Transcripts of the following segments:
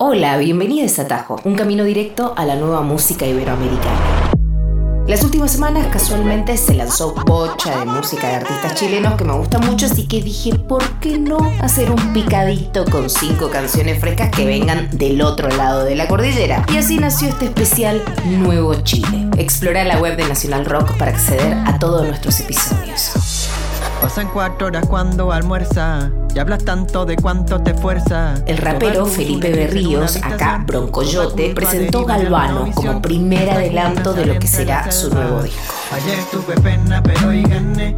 Hola, bienvenidos a Tajo, un camino directo a la nueva música iberoamericana. Las últimas semanas casualmente se lanzó bocha de música de artistas chilenos que me gusta mucho, así que dije, ¿por qué no hacer un picadito con cinco canciones frescas que vengan del otro lado de la cordillera? Y así nació este especial Nuevo Chile. Explora la web de Nacional Rock para acceder a todos nuestros episodios. Pasan cuatro horas cuando almuerza y hablas tanto de cuánto te fuerza. El rapero Felipe Berríos, acá Broncoyote, presentó Galvano como primer adelanto de lo que será su nuevo disco. Ayer tuve pena, pero hoy gané.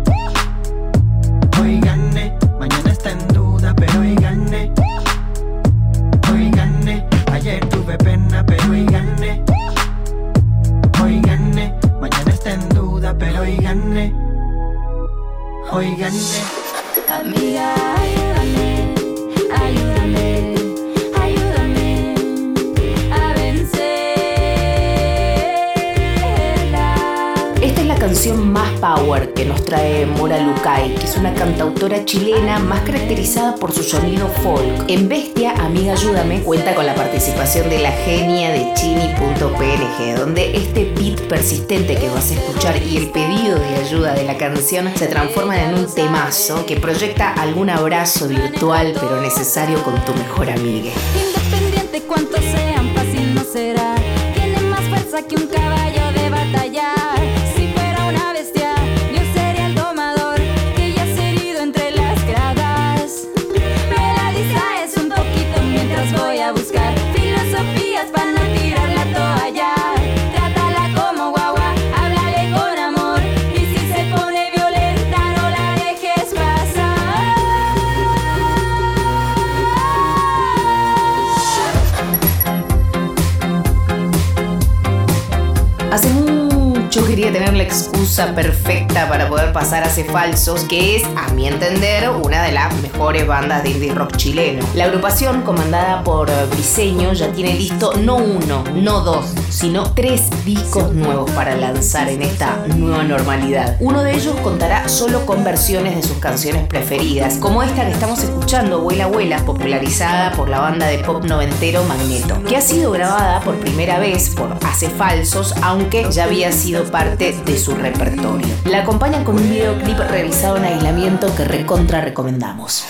Hoy gané. Amiga, que nos trae Mora Lucay, que es una cantautora chilena más caracterizada por su sonido folk. En Bestia, Amiga Ayúdame cuenta con la participación de la genia de Chini.png, donde este beat persistente que vas a escuchar y el pedido de ayuda de la canción se transforman en un temazo que proyecta algún abrazo virtual pero necesario con tu mejor amiga. Independiente cuantos sean, fácil no será. Tiene más fuerza que un caballo tener la excusa perfecta para poder pasar a Hace Falsos, que es, a mi entender, una de las mejores bandas de indie rock chileno. La agrupación, comandada por Briseño, ya tiene listo no uno, no dos, sino tres discos nuevos para lanzar en esta nueva normalidad. Uno de ellos contará solo con versiones de sus canciones preferidas, como esta que estamos escuchando, Abuela Abuela, popularizada por la banda de pop noventero Magneto, que ha sido grabada por primera vez por Hace Falsos, aunque ya había sido parte de su repertorio. La acompañan con un videoclip realizado en aislamiento que recontra recomendamos.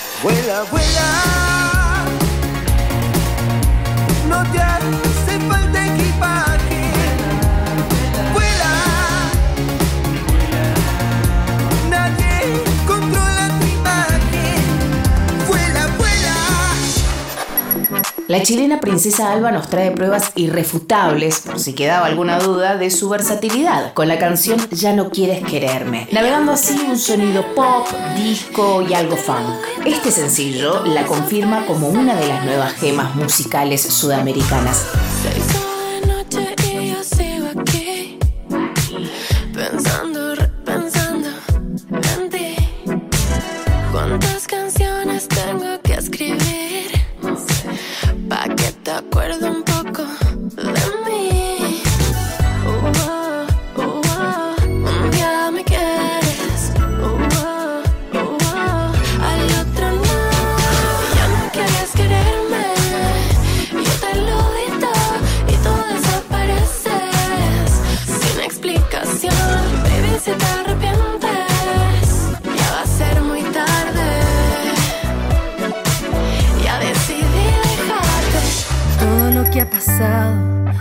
La chilena Princesa Alba nos trae pruebas irrefutables, por si quedaba alguna duda, de su versatilidad, con la canción Ya no quieres quererme, navegando así un sonido pop, disco y algo funk. Este sencillo la confirma como una de las nuevas gemas musicales sudamericanas.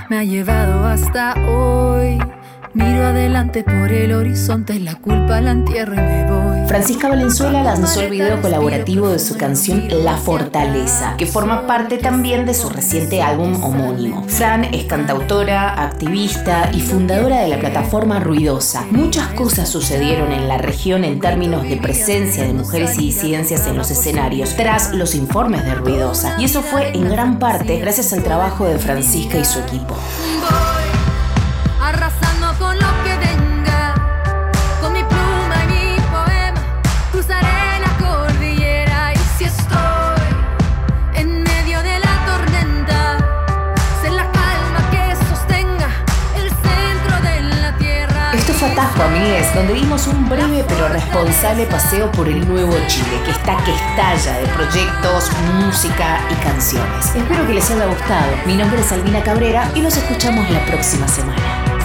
Me ha llevado hasta hoy. Miro adelante por el horizonte, la culpa la entierro y me voy. Francisca Valenzuela lanzó el video colaborativo de su canción La Fortaleza, que forma parte también de su reciente álbum homónimo. Fran es cantautora, activista y fundadora de la plataforma Ruidosa. Muchas cosas sucedieron en la región en términos de presencia de mujeres y disidencias en los escenarios, tras los informes de Ruidosa. Y eso fue en gran parte gracias al trabajo de Francisca y su equipo. Esto fue Atajo, amigues. donde dimos un breve pero responsable paseo por el nuevo Chile, que está que estalla de proyectos, música y canciones. Espero que les haya gustado. Mi nombre es Albina Cabrera y nos escuchamos la próxima semana.